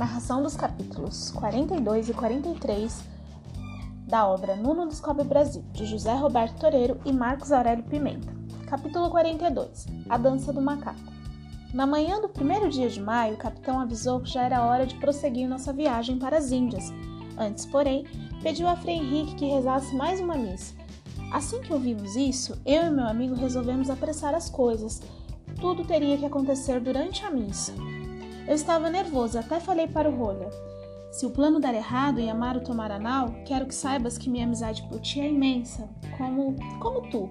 Narração dos capítulos 42 e 43 da obra Nuno Descobre Brasil, de José Roberto Toreiro e Marcos Aurélio Pimenta. Capítulo 42 A Dança do Macaco. Na manhã do primeiro dia de maio, o capitão avisou que já era hora de prosseguir nossa viagem para as Índias. Antes, porém, pediu a Frei Henrique que rezasse mais uma missa. Assim que ouvimos isso, eu e meu amigo resolvemos apressar as coisas. Tudo teria que acontecer durante a missa. Eu estava nervoso, até falei para o Rolha. Se o plano der errado e Amaro tomar anal, quero que saibas que minha amizade por ti é imensa, como, como tu.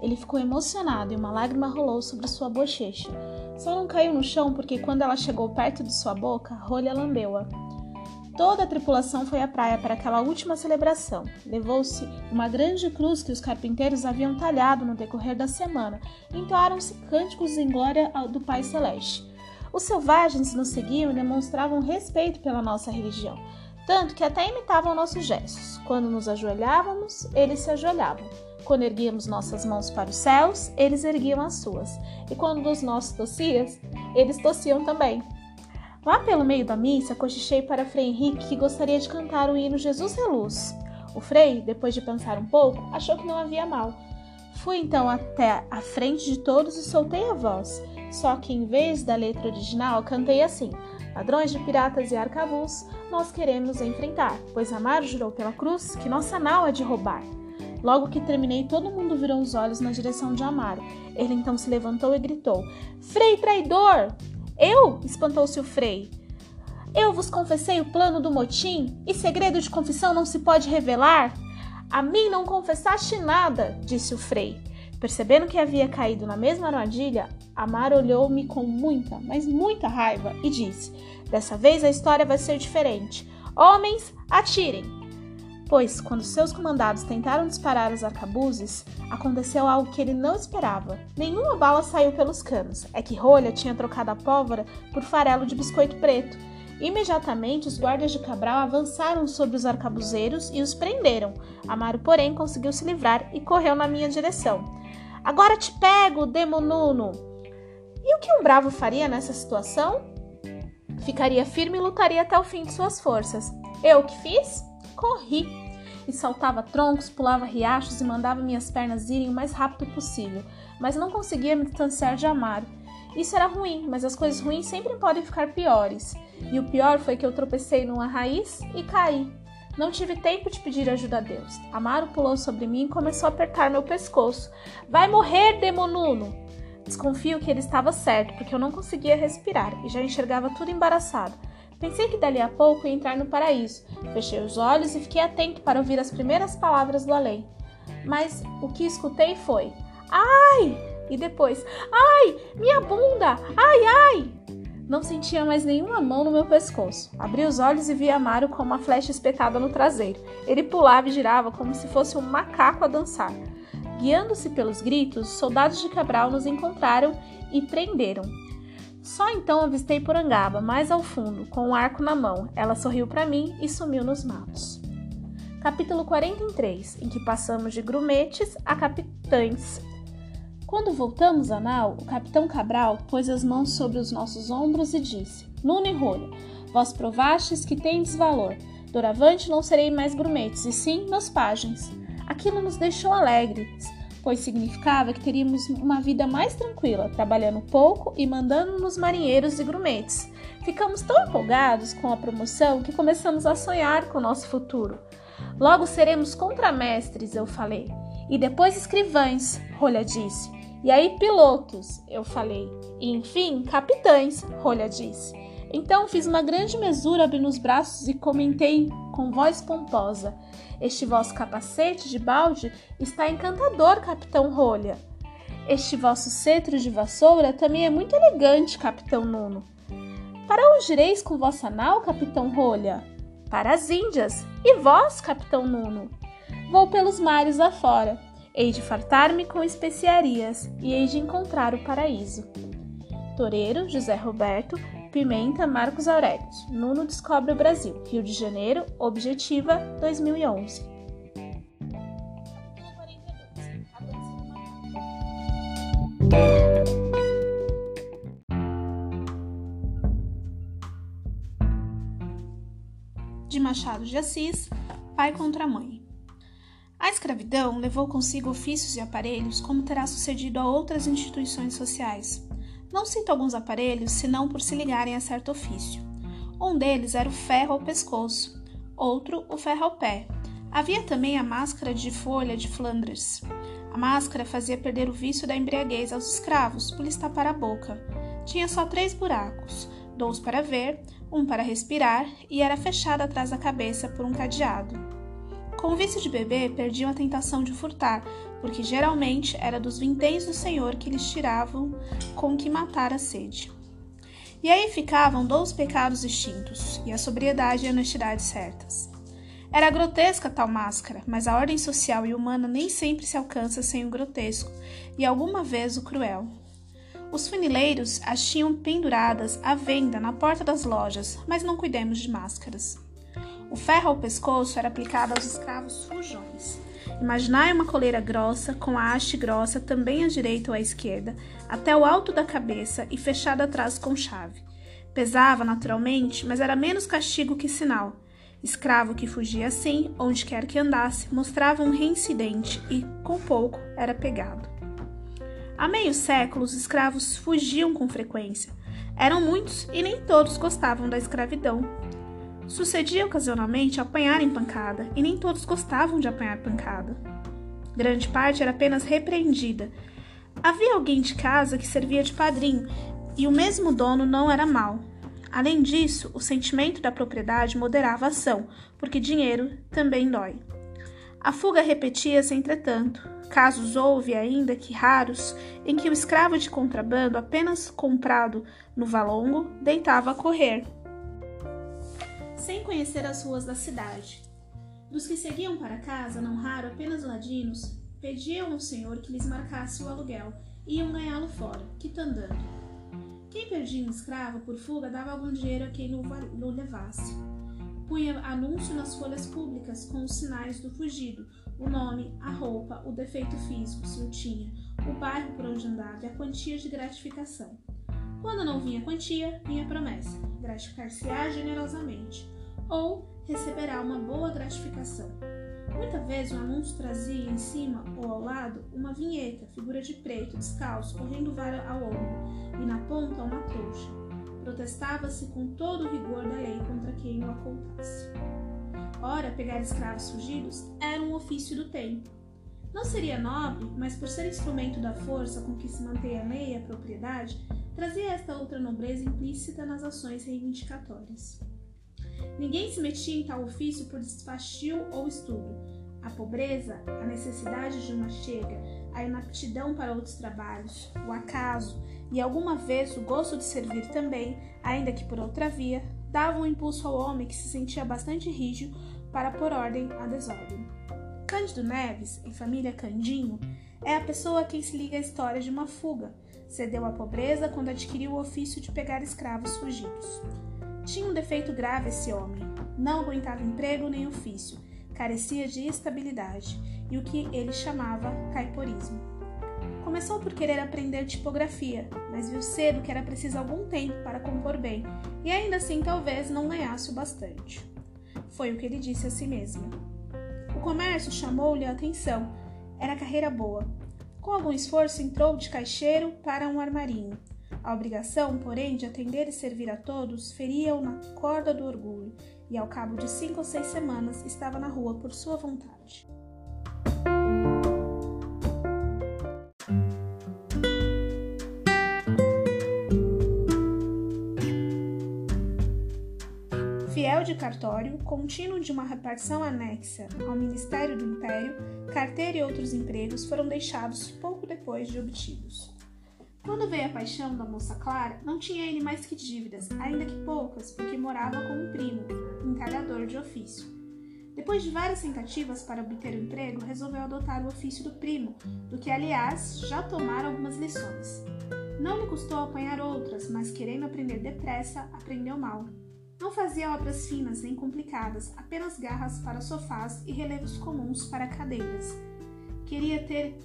Ele ficou emocionado e uma lágrima rolou sobre sua bochecha. Só não caiu no chão porque quando ela chegou perto de sua boca, Rolha lambeu-a. Toda a tripulação foi à praia para aquela última celebração. Levou-se uma grande cruz que os carpinteiros haviam talhado no decorrer da semana. Entoaram-se cânticos em glória do Pai Celeste. Os selvagens nos seguiam e demonstravam respeito pela nossa religião, tanto que até imitavam nossos gestos. Quando nos ajoelhávamos, eles se ajoelhavam. Quando erguíamos nossas mãos para os céus, eles erguiam as suas. E quando dos nossos tossias, eles tossiam também. Lá pelo meio da missa, cochichei para Frei Henrique que gostaria de cantar o hino Jesus Reluz. O Frei, depois de pensar um pouco, achou que não havia mal. Fui então até a frente de todos e soltei a voz. Só que em vez da letra original, cantei assim: Ladrões de piratas e arcabuz, nós queremos enfrentar, pois Amaro jurou pela cruz que nossa nau é de roubar. Logo que terminei, todo mundo virou os olhos na direção de Amaro. Ele então se levantou e gritou: Frei traidor! Eu? espantou-se o Frei. Eu vos confessei o plano do motim e segredo de confissão não se pode revelar? A mim não confessaste nada, disse o Frei. Percebendo que havia caído na mesma armadilha, Amar olhou-me com muita, mas muita raiva e disse: Dessa vez a história vai ser diferente. Homens, atirem! Pois, quando seus comandados tentaram disparar os arcabuzes, aconteceu algo que ele não esperava. Nenhuma bala saiu pelos canos. É que Rolha tinha trocado a pólvora por farelo de biscoito preto. Imediatamente, os guardas de Cabral avançaram sobre os arcabuzeiros e os prenderam. Amaro, porém, conseguiu se livrar e correu na minha direção. Agora te pego, Demonuno! E o que um bravo faria nessa situação? Ficaria firme e lutaria até o fim de suas forças. Eu o que fiz? Corri! E saltava troncos, pulava riachos e mandava minhas pernas irem o mais rápido possível, mas não conseguia me distanciar de Amaro. Isso era ruim, mas as coisas ruins sempre podem ficar piores. E o pior foi que eu tropecei numa raiz e caí. Não tive tempo de pedir ajuda a Deus. Amaro pulou sobre mim e começou a apertar meu pescoço. Vai morrer, demonuno! Desconfio que ele estava certo, porque eu não conseguia respirar e já enxergava tudo embaraçado. Pensei que dali a pouco ia entrar no paraíso. Fechei os olhos e fiquei atento para ouvir as primeiras palavras do além. Mas o que escutei foi: Ai! E depois: Ai! Minha bunda! Ai, ai! Não sentia mais nenhuma mão no meu pescoço. Abri os olhos e vi Amaro com uma flecha espetada no traseiro. Ele pulava e girava como se fosse um macaco a dançar. Guiando-se pelos gritos, os soldados de Cabral nos encontraram e prenderam. Só então avistei Porangaba, mais ao fundo, com um arco na mão. Ela sorriu para mim e sumiu nos matos. Capítulo 43, em que passamos de grumetes a capitães quando voltamos a nau, o capitão Cabral pôs as mãos sobre os nossos ombros e disse: Nuno e Rolha, vós provastes que tendes valor. Doravante não serei mais grumetes, e sim meus pajens. Aquilo nos deixou alegres, pois significava que teríamos uma vida mais tranquila, trabalhando pouco e mandando nos marinheiros e grumetes. Ficamos tão empolgados com a promoção que começamos a sonhar com o nosso futuro. Logo seremos contramestres, eu falei. E depois escrivães, Rolha disse. E aí, pilotos, eu falei. E enfim, capitães, Rolha disse. Então fiz uma grande mesura abrindo os braços e comentei com voz pomposa: Este vosso capacete de balde está encantador, capitão Rolha. Este vosso cetro de vassoura também é muito elegante, capitão Nuno. Para onde ireis com vossa nau, capitão Rolha? Para as Índias. E vós, capitão Nuno? Vou pelos mares afora. Hei de fartar-me com especiarias e hei de encontrar o paraíso. Toreiro, José Roberto, Pimenta, Marcos Aurélio. Nuno descobre o Brasil. Rio de Janeiro, Objetiva, 2011. Machado de Assis, Pai contra Mãe. A escravidão levou consigo ofícios e aparelhos, como terá sucedido a outras instituições sociais. Não cito alguns aparelhos, senão por se ligarem a certo ofício. Um deles era o ferro ao pescoço, outro o ferro ao pé. Havia também a máscara de folha de Flandres. A máscara fazia perder o vício da embriaguez aos escravos por lhes tapar a boca. Tinha só três buracos, dois para ver, um para respirar, e era fechada atrás da cabeça por um cadeado. Com o vício de beber, perdiam a tentação de furtar, porque geralmente era dos vinténs do Senhor que lhes tiravam com que matar a sede. E aí ficavam dois pecados extintos, e a sobriedade e a honestidade certas. Era grotesca tal máscara, mas a ordem social e humana nem sempre se alcança sem o grotesco, e alguma vez o cruel. Os funileiros as tinham penduradas à venda na porta das lojas, mas não cuidemos de máscaras. O ferro ao pescoço era aplicado aos escravos fujões. Imaginai uma coleira grossa, com a haste grossa também à direita ou à esquerda, até o alto da cabeça e fechada atrás com chave. Pesava naturalmente, mas era menos castigo que sinal. Escravo que fugia assim, onde quer que andasse, mostrava um reincidente e, com pouco, era pegado. Há meio século, os escravos fugiam com frequência. Eram muitos e nem todos gostavam da escravidão, Sucedia ocasionalmente apanhar em pancada, e nem todos gostavam de apanhar pancada. Grande parte era apenas repreendida. Havia alguém de casa que servia de padrinho, e o mesmo dono não era mau. Além disso, o sentimento da propriedade moderava a ação, porque dinheiro também dói. A fuga repetia-se, entretanto. Casos houve, ainda que raros, em que o escravo de contrabando, apenas comprado no valongo, deitava a correr, sem conhecer as ruas da cidade. Dos que seguiam para casa, não raro apenas ladinos, pediam ao senhor que lhes marcasse o aluguel e iam ganhá-lo fora, quitandando. Quem perdia um escravo por fuga dava algum dinheiro a quem o levasse. Punha anúncio nas folhas públicas com os sinais do fugido, o nome, a roupa, o defeito físico, se o tinha, o bairro por onde andava e a quantia de gratificação. Quando não vinha quantia, vinha promessa: gratificar-se-á generosamente ou receberá uma boa gratificação. Muita vez o anúncio trazia em cima ou ao lado uma vinheta, figura de preto, descalço, correndo vara ao ombro, e na ponta uma trouxa. Protestava-se com todo o rigor da lei contra quem o ocultasse. Ora, pegar escravos fugidos era um ofício do tempo. Não seria nobre, mas por ser instrumento da força com que se mantém a lei e a propriedade, trazia esta outra nobreza implícita nas ações reivindicatórias. Ninguém se metia em tal ofício por desfastio ou estudo. A pobreza, a necessidade de uma chega, a inaptidão para outros trabalhos, o acaso e alguma vez o gosto de servir também, ainda que por outra via, davam um impulso ao homem que se sentia bastante rígido para pôr ordem à desordem. Cândido Neves, em família Candinho, é a pessoa a quem se liga a história de uma fuga. Cedeu à pobreza quando adquiriu o ofício de pegar escravos fugidos. Tinha um defeito grave esse homem. Não aguentava emprego nem ofício, carecia de estabilidade e o que ele chamava caiporismo. Começou por querer aprender tipografia, mas viu cedo que era preciso algum tempo para compor bem e ainda assim talvez não ganhasse o bastante. Foi o que ele disse a si mesmo. O comércio chamou-lhe a atenção. Era carreira boa. Com algum esforço entrou de caixeiro para um armarinho a obrigação, porém, de atender e servir a todos feria-o na corda do orgulho, e ao cabo de cinco ou seis semanas estava na rua por sua vontade. Fiel de cartório, contínuo de uma repartição anexa ao Ministério do Império, carteira e outros empregos foram deixados pouco depois de obtidos. Quando veio a paixão da moça Clara, não tinha ele mais que dívidas, ainda que poucas, porque morava com um primo, entalhador de ofício. Depois de várias tentativas para obter um emprego, resolveu adotar o ofício do primo, do que, aliás, já tomara algumas lições. Não lhe custou apanhar outras, mas querendo aprender depressa, aprendeu mal. Não fazia obras finas nem complicadas, apenas garras para sofás e relevos comuns para cadeiras. Queria ter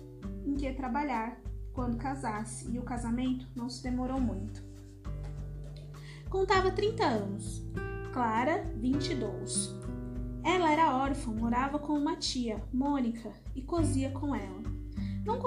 em que trabalhar, quando casasse, e o casamento não se demorou muito. Contava 30 anos, Clara, 22. Ela era órfã, morava com uma tia, Mônica, e cozia com ela. Não,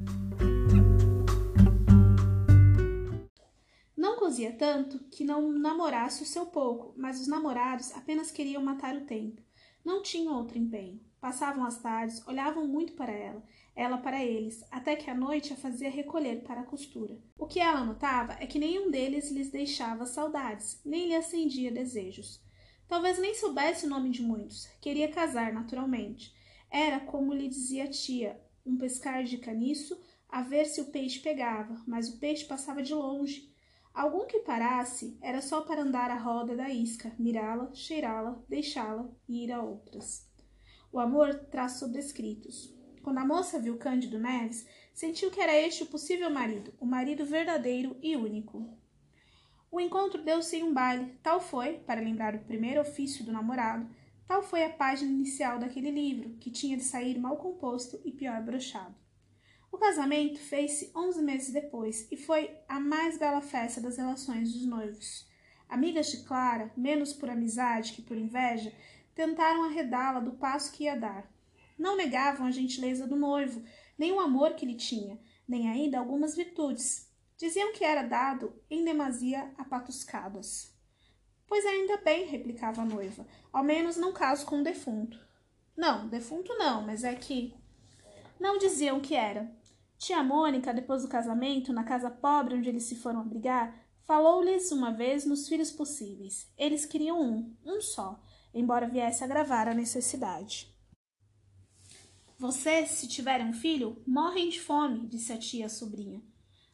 não cozia tanto que não namorasse o seu pouco, mas os namorados apenas queriam matar o tempo. Não tinham outro empenho. Passavam as tardes, olhavam muito para ela, ela para eles, até que a noite a fazia recolher para a costura. O que ela notava é que nenhum deles lhes deixava saudades, nem lhe acendia desejos. Talvez nem soubesse o nome de muitos. Queria casar, naturalmente. Era, como lhe dizia a tia, um pescar de caniço, a ver se o peixe pegava, mas o peixe passava de longe. Algum que parasse era só para andar à roda da isca, mirá-la, cheirá-la, deixá-la e ir a outras. O amor traz sobrescritos. Quando a moça viu Cândido Neves, sentiu que era este o possível marido, o marido verdadeiro e único. O encontro deu-se em um baile, tal foi, para lembrar o primeiro ofício do namorado, tal foi a página inicial daquele livro, que tinha de sair mal composto e pior brochado. O casamento fez-se onze meses depois e foi a mais bela festa das relações dos noivos. Amigas de Clara, menos por amizade que por inveja, tentaram arredá-la do passo que ia dar. Não negavam a gentileza do noivo, nem o amor que lhe tinha, nem ainda algumas virtudes. Diziam que era dado em demasia a patuscadas. Pois ainda bem, replicava a noiva, ao menos não caso com um defunto. Não, defunto não, mas é que. Não diziam que era. Tia Mônica, depois do casamento, na casa pobre onde eles se foram abrigar, falou-lhes uma vez nos filhos possíveis. Eles queriam um, um só, embora viesse agravar a necessidade. Vocês, se tiverem um filho, morrem de fome, disse a tia à sobrinha.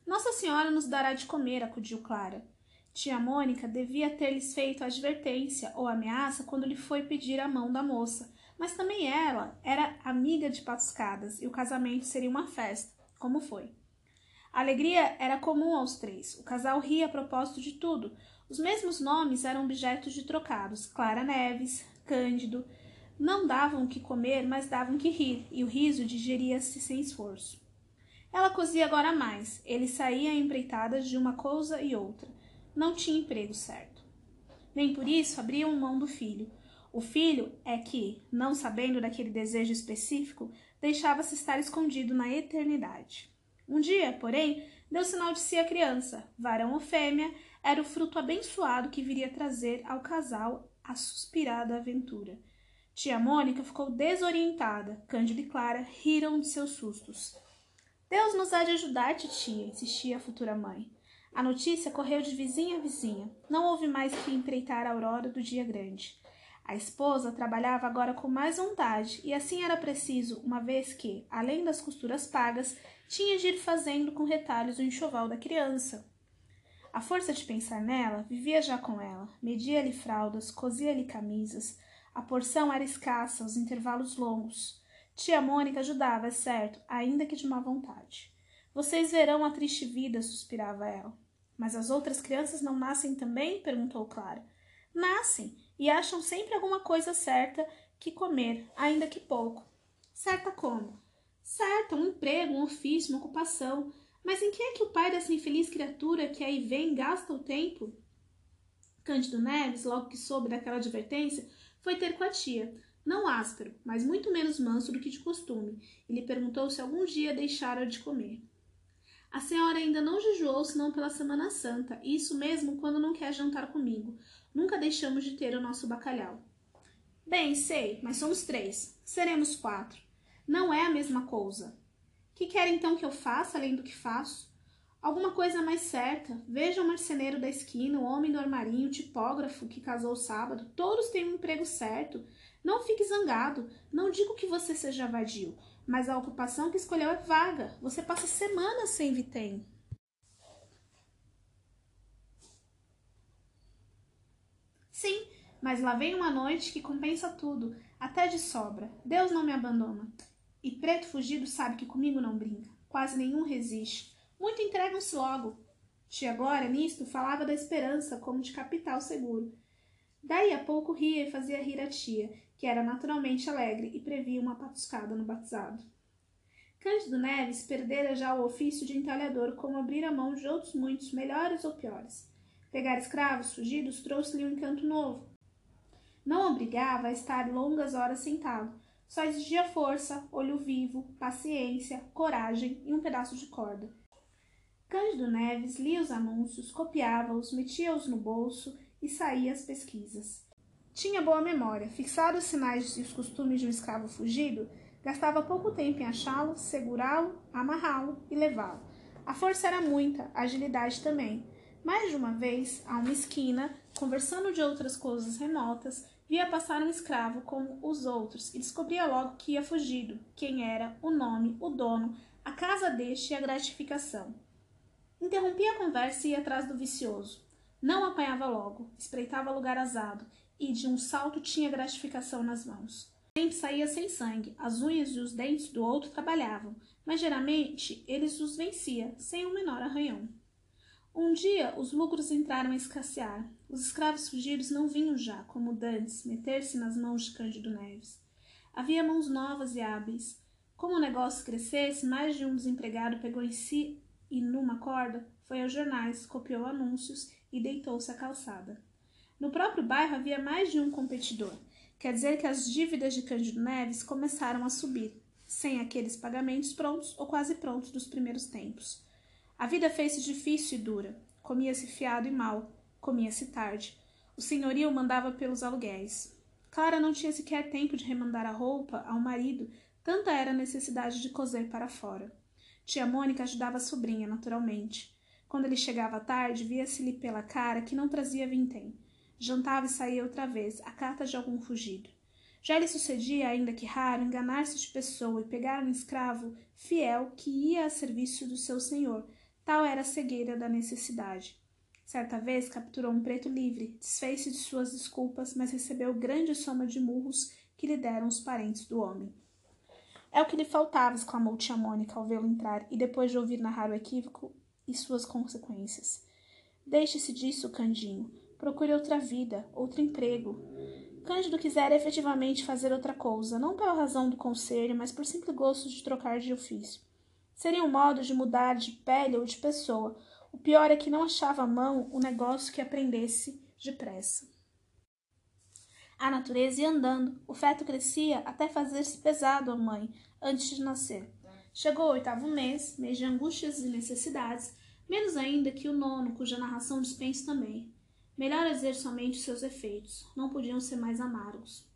Nossa Senhora nos dará de comer, acudiu Clara. Tia Mônica devia ter-lhes feito advertência ou ameaça quando lhe foi pedir a mão da moça, mas também ela era amiga de patuscadas e o casamento seria uma festa, como foi. A alegria era comum aos três. O casal ria a propósito de tudo, os mesmos nomes eram objetos de trocados: Clara Neves, Cândido. Não davam o que comer, mas davam que rir, e o riso digeria-se sem esforço. Ela cozia agora mais. Ele saía empreitadas de uma coisa e outra. Não tinha emprego certo. Nem por isso abriam mão do filho. O filho é que, não sabendo daquele desejo específico, deixava-se estar escondido na eternidade. Um dia, porém, deu sinal de si a criança, varão ou fêmea, era o fruto abençoado que viria trazer ao casal a suspirada aventura. Tia Mônica ficou desorientada. Cândido e Clara riram de seus sustos. Deus nos há de ajudar, titia, insistia a futura mãe. A notícia correu de vizinha a vizinha. Não houve mais que empreitar a aurora do dia grande. A esposa trabalhava agora com mais vontade, e assim era preciso, uma vez que, além das costuras pagas, tinha de ir fazendo com retalhos o enxoval da criança. A força de pensar nela vivia já com ela, media-lhe fraldas, cosia-lhe camisas. A porção era escassa, os intervalos longos. Tia Mônica ajudava, é certo, ainda que de má vontade. Vocês verão a triste vida, suspirava ela. Mas as outras crianças não nascem também? perguntou Clara. Nascem e acham sempre alguma coisa certa que comer, ainda que pouco. Certa como? Certa, um emprego, um ofício, uma ocupação. Mas em que é que o pai dessa infeliz criatura que aí vem gasta o tempo? Cândido Neves, logo que soube daquela advertência, foi ter com a tia, não áspero, mas muito menos manso do que de costume, e lhe perguntou se algum dia deixara de comer. A senhora ainda não jejuou senão pela Semana Santa, e isso mesmo quando não quer jantar comigo. Nunca deixamos de ter o nosso bacalhau. Bem, sei, mas somos três. Seremos quatro. Não é a mesma coisa. Que quer então que eu faça além do que faço? Alguma coisa mais certa. Veja o marceneiro da esquina, o homem do armarinho, o tipógrafo que casou sábado. Todos têm um emprego certo. Não fique zangado. Não digo que você seja vadio, mas a ocupação que escolheu é vaga. Você passa semanas sem vitém. Sim, mas lá vem uma noite que compensa tudo, até de sobra. Deus não me abandona. E preto fugido sabe que comigo não brinca. Quase nenhum resiste. Muito entregam-se logo. Tia Glória, nisto, falava da esperança como de capital seguro. Daí a pouco ria e fazia rir a tia, que era naturalmente alegre e previa uma patuscada no batizado. Cândido Neves perdera já o ofício de entalhador como abrir a mão de outros muitos, melhores ou piores. Pegar escravos fugidos trouxe-lhe um encanto novo. Não obrigava a estar longas horas sentado, só exigia força, olho vivo, paciência, coragem e um pedaço de corda. Cândido Neves lia os anúncios, copiava-os, metia-os no bolso e saía às pesquisas. Tinha boa memória, fixado os sinais e os costumes de um escravo fugido, gastava pouco tempo em achá-lo, segurá-lo, amarrá-lo e levá-lo. A força era muita, a agilidade também. Mais de uma vez, a uma esquina, conversando de outras coisas remotas, via passar um escravo como os outros e descobria logo que ia fugido, quem era, o nome, o dono, a casa deste e a gratificação. Interrompia a conversa e ia atrás do vicioso. Não apanhava logo, espreitava lugar azado e de um salto tinha gratificação nas mãos. Sempre saía sem sangue, as unhas e os dentes do outro trabalhavam, mas geralmente eles os vencia, sem o um menor arranhão. Um dia os lucros entraram a escassear. Os escravos fugidos não vinham já, como dantes, meter-se nas mãos de Cândido Neves. Havia mãos novas e hábeis. Como o negócio crescesse, mais de um desempregado pegou em si e, numa corda, foi aos jornais, copiou anúncios e deitou-se à calçada. No próprio bairro havia mais de um competidor. Quer dizer que as dívidas de Cândido Neves começaram a subir, sem aqueles pagamentos prontos ou quase prontos dos primeiros tempos. A vida fez-se difícil e dura. Comia-se fiado e mal, comia-se tarde. O senhorio mandava pelos aluguéis. Clara não tinha sequer tempo de remandar a roupa ao marido, tanta era a necessidade de coser para fora. Tia Mônica ajudava a sobrinha, naturalmente. Quando ele chegava tarde, via-se-lhe pela cara que não trazia vintém. Jantava e saía outra vez, a carta de algum fugido. Já lhe sucedia, ainda que raro, enganar-se de pessoa e pegar um escravo fiel que ia a serviço do seu senhor, Tal era a cegueira da necessidade. Certa vez capturou um preto livre, desfez-se de suas desculpas, mas recebeu grande soma de murros que lhe deram os parentes do homem. É o que lhe faltava, exclamou tia Mônica ao vê-lo entrar, e depois de ouvir narrar o equívoco e suas consequências. Deixe-se disso, Candinho. Procure outra vida, outro emprego. Cândido quisera efetivamente fazer outra coisa, não pela razão do conselho, mas por simples gosto de trocar de ofício. Seria um modo de mudar de pele ou de pessoa. O pior é que não achava à mão o negócio que aprendesse depressa. A natureza ia andando, o feto crescia até fazer-se pesado à mãe antes de nascer. Chegou o oitavo mês, mês de angústias e necessidades, menos ainda que o nono, cuja narração dispenso também. Melhor dizer somente seus efeitos, não podiam ser mais amargos.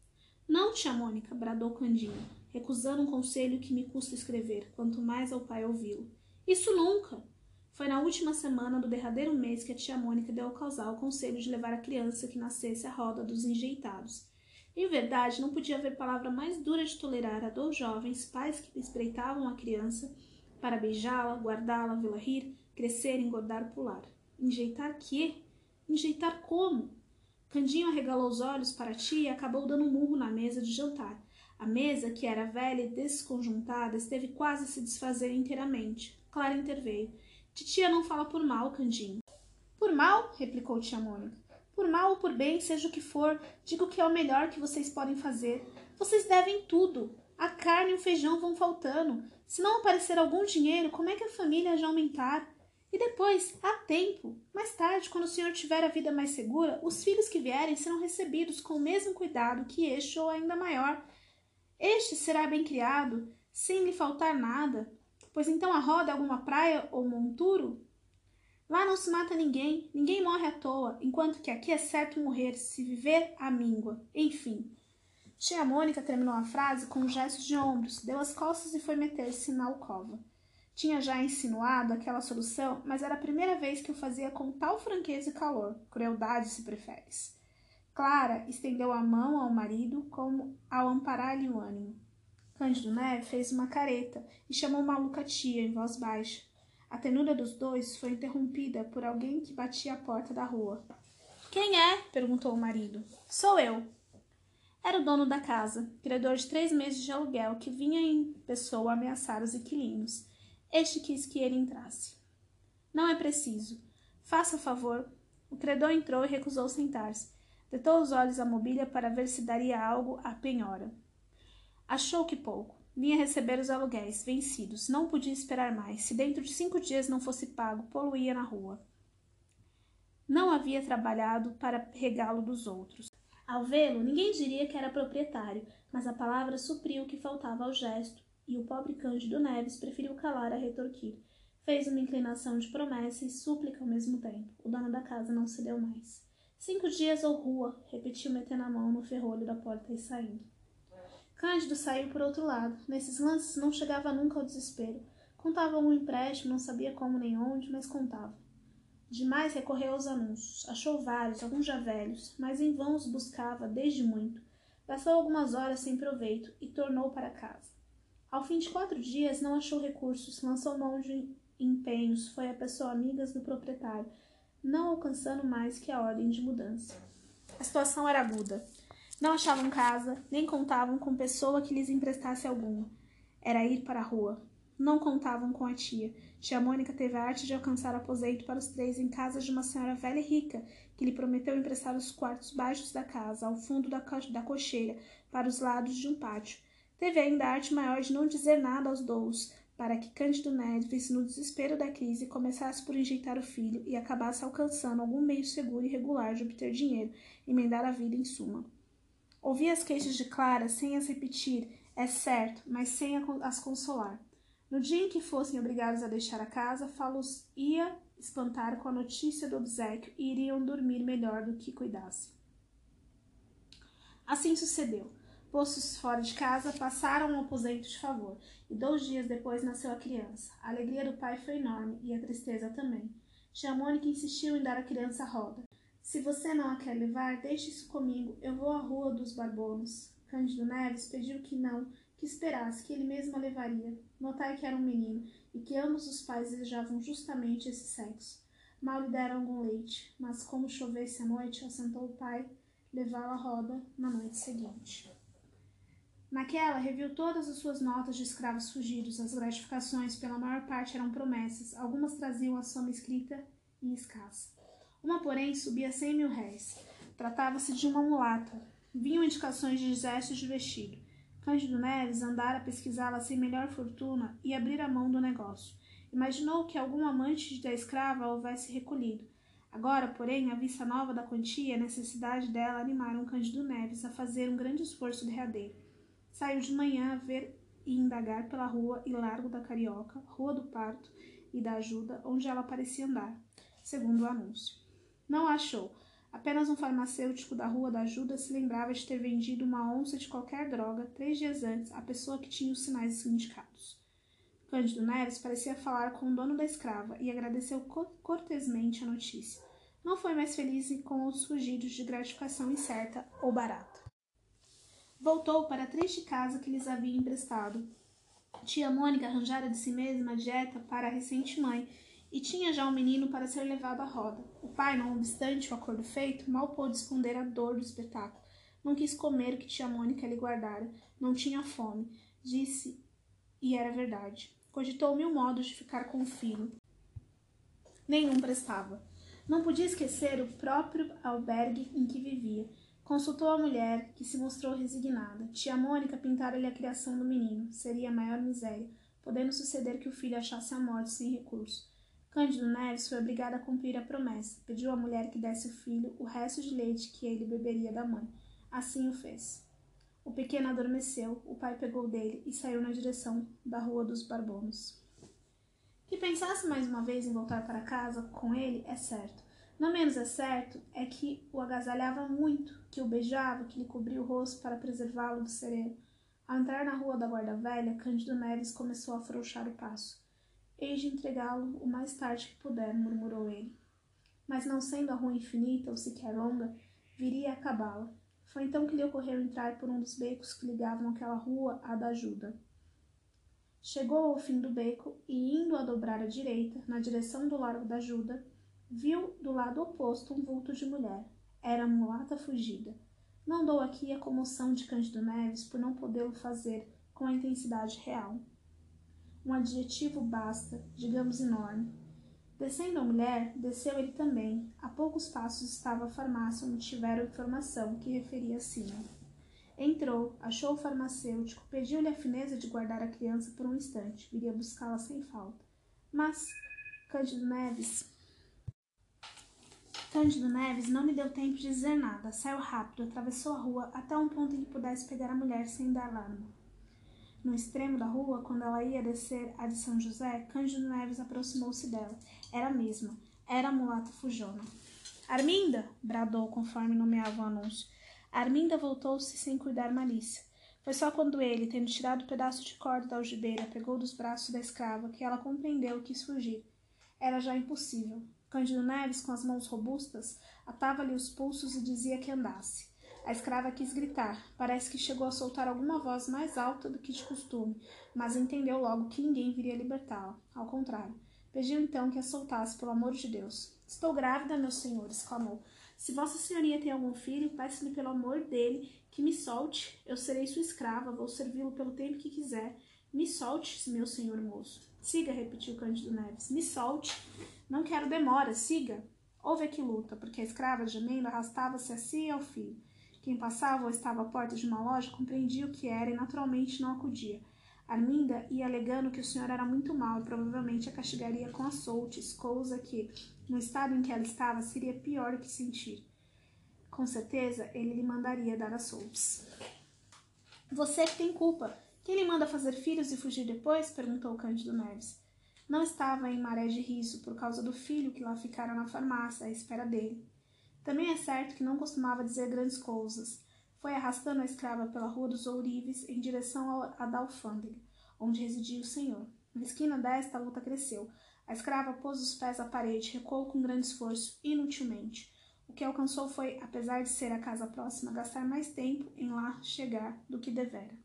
Não, tia Mônica, bradou Candinho recusando um conselho que me custa escrever, quanto mais ao pai ouvi-lo. Isso nunca! Foi na última semana do derradeiro mês que a tia Mônica deu ao casal o conselho de levar a criança que nascesse à roda dos enjeitados. Em verdade, não podia haver palavra mais dura de tolerar a dois jovens pais que espreitavam a criança para beijá-la, guardá-la, vê-la rir, crescer, engordar, pular. Enjeitar quê? Enjeitar como? Candinho arregalou os olhos para a tia e acabou dando um murro na mesa de jantar. A mesa, que era velha e desconjuntada, esteve quase a se desfazer inteiramente. Clara interveio. Titia não fala por mal, Candinho. Por mal? replicou tia Mônica. Por mal ou por bem, seja o que for, digo que é o melhor que vocês podem fazer. Vocês devem tudo. A carne e o feijão vão faltando. Se não aparecer algum dinheiro, como é que a família já aumentar? E depois, há tempo. Mais tarde, quando o senhor tiver a vida mais segura, os filhos que vierem serão recebidos com o mesmo cuidado que este ou ainda maior. Este será bem criado, sem lhe faltar nada, pois então a roda alguma praia ou monturo? Lá não se mata ninguém, ninguém morre à toa, enquanto que aqui é certo morrer, se viver a míngua. Enfim. Tia Mônica terminou a frase com um gesto de ombros, deu as costas e foi meter-se na alcova. Tinha já insinuado aquela solução, mas era a primeira vez que o fazia com tal franqueza e calor, crueldade se preferes. Clara estendeu a mão ao marido como ao amparar-lhe o ânimo. Cândido Neve fez uma careta e chamou Maluca tia em voz baixa. A tenura dos dois foi interrompida por alguém que batia a porta da rua. Quem é? perguntou o marido. Sou eu. Era o dono da casa, credor de três meses de aluguel, que vinha em pessoa ameaçar os inquilinos. Este quis que ele entrasse. Não é preciso. Faça favor. O credor entrou e recusou sentar-se. Detou os olhos à mobília para ver se daria algo à penhora. Achou que pouco. Vinha receber os aluguéis vencidos. Não podia esperar mais. Se dentro de cinco dias não fosse pago, poluía na rua. Não havia trabalhado para regalo dos outros. Ao vê-lo, ninguém diria que era proprietário, mas a palavra supriu o que faltava ao gesto, e o pobre Cândido Neves preferiu calar a retorquir. Fez uma inclinação de promessa e súplica ao mesmo tempo. O dono da casa não se deu mais. Cinco dias ou rua, repetiu metendo a mão no ferrolho da porta e saindo. Cândido saiu por outro lado. Nesses lances não chegava nunca ao desespero. Contava um empréstimo, não sabia como nem onde, mas contava. Demais recorreu aos anúncios. Achou vários, alguns já velhos, mas em vão os buscava desde muito. Passou algumas horas sem proveito e tornou para casa. Ao fim de quatro dias, não achou recursos, lançou mão de empenhos, foi a pessoa amigas do proprietário, não alcançando mais que a ordem de mudança. A situação era aguda. Não achavam casa, nem contavam com pessoa que lhes emprestasse alguma. Era ir para a rua. Não contavam com a tia. Tia Mônica teve a arte de alcançar aposento para os três em casa de uma senhora velha e rica, que lhe prometeu emprestar os quartos baixos da casa, ao fundo da, co da cocheira, para os lados de um pátio. Teve ainda a arte maior de não dizer nada aos dous, para que Cândido Neves, no desespero da crise, começasse por enjeitar o filho e acabasse alcançando algum meio seguro e regular de obter dinheiro, emendar a vida em suma. Ouvi as queixas de Clara sem as repetir, é certo, mas sem as consolar. No dia em que fossem obrigados a deixar a casa, Falos ia espantar com a notícia do obsequio e iriam dormir melhor do que cuidassem. Assim sucedeu. Postos fora de casa, passaram um aposento de favor, e dois dias depois nasceu a criança. A alegria do pai foi enorme, e a tristeza também. Tia Mônica insistiu em dar a criança roda. Se você não a quer levar, deixe isso comigo. Eu vou à Rua dos Barbonos. Cândido Neves pediu que não, que esperasse, que ele mesmo a levaria. Notai que era um menino e que ambos os pais desejavam justamente esse sexo. Mal lhe deram algum leite, mas como chovesse à noite, assentou o pai levá-la à roda na noite seguinte. Naquela, reviu todas as suas notas de escravos fugidos. As gratificações, pela maior parte, eram promessas. Algumas traziam a soma escrita e escassa. Uma, porém, subia cem mil réis. Tratava-se de uma mulata. Vinham indicações de gestos de vestido. Cândido Neves andara a pesquisá-la sem melhor fortuna e abrir a mão do negócio. Imaginou que algum amante da escrava a houvesse recolhido. Agora, porém, a vista nova da quantia e a necessidade dela animaram Cândido Neves a fazer um grande esforço derradeiro. Saiu de manhã a ver e indagar pela rua e largo da Carioca, Rua do Parto e da Ajuda, onde ela parecia andar, segundo o anúncio. Não a achou. Apenas um farmacêutico da Rua da Ajuda se lembrava de ter vendido uma onça de qualquer droga três dias antes à pessoa que tinha os sinais indicados. Cândido Neves parecia falar com o dono da escrava e agradeceu cortesmente a notícia. Não foi mais feliz com os fugidos de gratificação incerta ou barata. Voltou para a triste casa que lhes havia emprestado. Tia Mônica arranjara de si mesma dieta para a recente mãe e tinha já um menino para ser levado à roda. O pai, não obstante o acordo feito, mal pôde esconder a dor do espetáculo. Não quis comer o que tia Mônica lhe guardara. Não tinha fome. Disse, e era verdade. Cogitou mil modos de ficar com o filho. Nenhum prestava. Não podia esquecer o próprio albergue em que vivia. Consultou a mulher, que se mostrou resignada. Tia Mônica pintara-lhe a criação do menino. Seria a maior miséria, podendo suceder que o filho achasse a morte sem recurso. Cândido Neves foi obrigado a cumprir a promessa. Pediu à mulher que desse ao filho o resto de leite que ele beberia da mãe. Assim o fez. O pequeno adormeceu, o pai pegou dele e saiu na direção da Rua dos Barbonos. Que pensasse mais uma vez em voltar para casa com ele é certo. Não menos é certo é que o agasalhava muito, que o beijava, que lhe cobria o rosto para preservá-lo do sereno. Ao entrar na rua da Guarda Velha, Cândido Neves começou a afrouxar o passo. Hei de entregá-lo o mais tarde que puder, murmurou ele. Mas não sendo a rua infinita ou sequer longa, viria a acabá-la. Foi então que lhe ocorreu entrar por um dos becos que ligavam aquela rua à da ajuda. Chegou ao fim do beco e, indo a dobrar à direita, na direção do largo da ajuda, viu do lado oposto um vulto de mulher. Era a mulata fugida. Não dou aqui a comoção de Cândido Neves por não podê-lo fazer com a intensidade real. Um adjetivo basta, digamos enorme. Descendo a mulher, desceu ele também. A poucos passos estava a farmácia onde tiveram informação que referia acima. Entrou, achou o farmacêutico, pediu-lhe a fineza de guardar a criança por um instante, viria buscá-la sem falta. Mas Cândido Neves Cândido Neves não lhe deu tempo de dizer nada. Saiu rápido, atravessou a rua até um ponto em que pudesse pegar a mulher sem dar alarme. No extremo da rua, quando ela ia descer a de São José, Cândido Neves aproximou-se dela. Era a mesma. Era a mulata Fujona. Arminda! bradou conforme nomeava o anúncio. Arminda voltou-se sem cuidar malícia. Foi só quando ele, tendo tirado o um pedaço de corda da algibeira, pegou dos braços da escrava que ela compreendeu e quis fugir. Era já impossível. Cândido Neves, com as mãos robustas, atava-lhe os pulsos e dizia que andasse. A escrava quis gritar. Parece que chegou a soltar alguma voz mais alta do que de costume, mas entendeu logo que ninguém viria libertá-la. Ao contrário. Pediu então que a soltasse, pelo amor de Deus. Estou grávida, meu senhor, exclamou. Se Vossa Senhoria tem algum filho, peço-lhe pelo amor dele que me solte. Eu serei sua escrava, vou servi-lo pelo tempo que quiser. Me solte, meu senhor moço. Siga, repetiu Cândido Neves. Me solte. Não quero demora, siga. Houve aqui luta, porque a escrava gemendo arrastava-se assim e ao filho. Quem passava ou estava à porta de uma loja compreendia o que era e naturalmente não acudia. Arminda ia alegando que o senhor era muito mau e provavelmente a castigaria com açoutes, coisa que, no estado em que ela estava, seria pior que sentir. Com certeza, ele lhe mandaria dar açoutes. Você que tem culpa. Quem lhe manda fazer filhos e fugir depois? perguntou Cândido Neves. Não estava em maré de riso por causa do filho que lá ficara na farmácia à espera dele. Também é certo que não costumava dizer grandes coisas. Foi arrastando a escrava pela rua dos ourives em direção à da alfândega, onde residia o senhor. Na esquina desta, a luta cresceu. A escrava pôs os pés à parede, recuou com grande esforço, inutilmente. O que alcançou foi, apesar de ser a casa próxima, gastar mais tempo em lá chegar do que devera.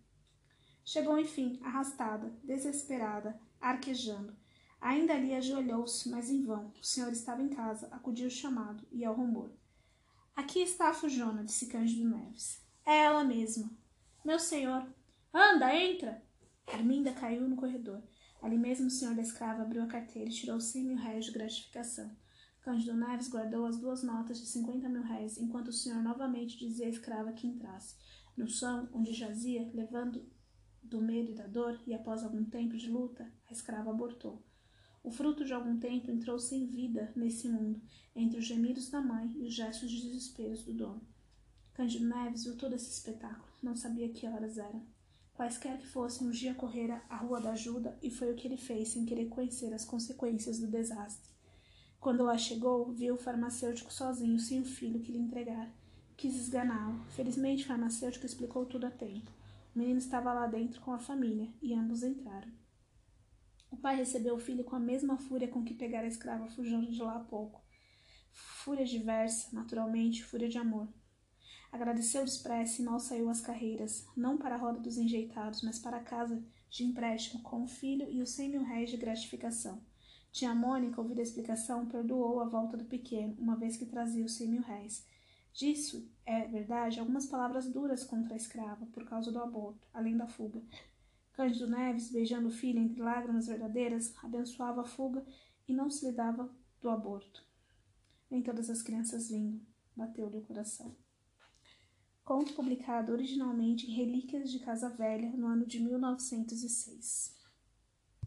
Chegou, enfim, arrastada, desesperada, arquejando. Ainda ali ajoelhou-se, mas em vão. O senhor estava em casa, acudiu o chamado e ao rumor. Aqui está a Fujona, disse Cândido Neves. É ela mesma. Meu senhor. Anda, entra! Arminda caiu no corredor. Ali mesmo o senhor da escrava abriu a carteira e tirou cem mil réis de gratificação. Cândido Neves guardou as duas notas de cinquenta mil réis, enquanto o senhor novamente dizia à escrava que entrasse. No chão, onde jazia, levando do medo e da dor, e após algum tempo de luta, a escrava abortou. O fruto de algum tempo entrou sem vida nesse mundo, entre os gemidos da mãe e os gestos de desespero do dono. Cândido Neves viu todo esse espetáculo, não sabia que horas eram. Quaisquer que fossem, um dia correra à Rua da Ajuda e foi o que ele fez sem querer conhecer as consequências do desastre. Quando lá chegou, viu o farmacêutico sozinho, sem o filho que lhe entregara. Quis esganá-lo. Felizmente, o farmacêutico explicou tudo a tempo. O menino estava lá dentro com a família e ambos entraram. O pai recebeu o filho com a mesma fúria com que pegara a escrava fugindo de lá há pouco. Fúria diversa, naturalmente, fúria de amor. Agradeceu depressa e mal saiu às carreiras, não para a roda dos enjeitados, mas para a casa de empréstimo com o filho e os cem mil réis de gratificação. Tia Mônica, ouvida a explicação, perdoou a volta do pequeno, uma vez que trazia os cem mil réis. Disso, é verdade, algumas palavras duras contra a escrava, por causa do aborto, além da fuga, Cândido Neves, beijando o filho entre lágrimas verdadeiras, abençoava a fuga e não se lhe dava do aborto. Nem todas as crianças vinham, bateu-lhe o coração. Conto publicado originalmente em Relíquias de Casa Velha, no ano de 1906.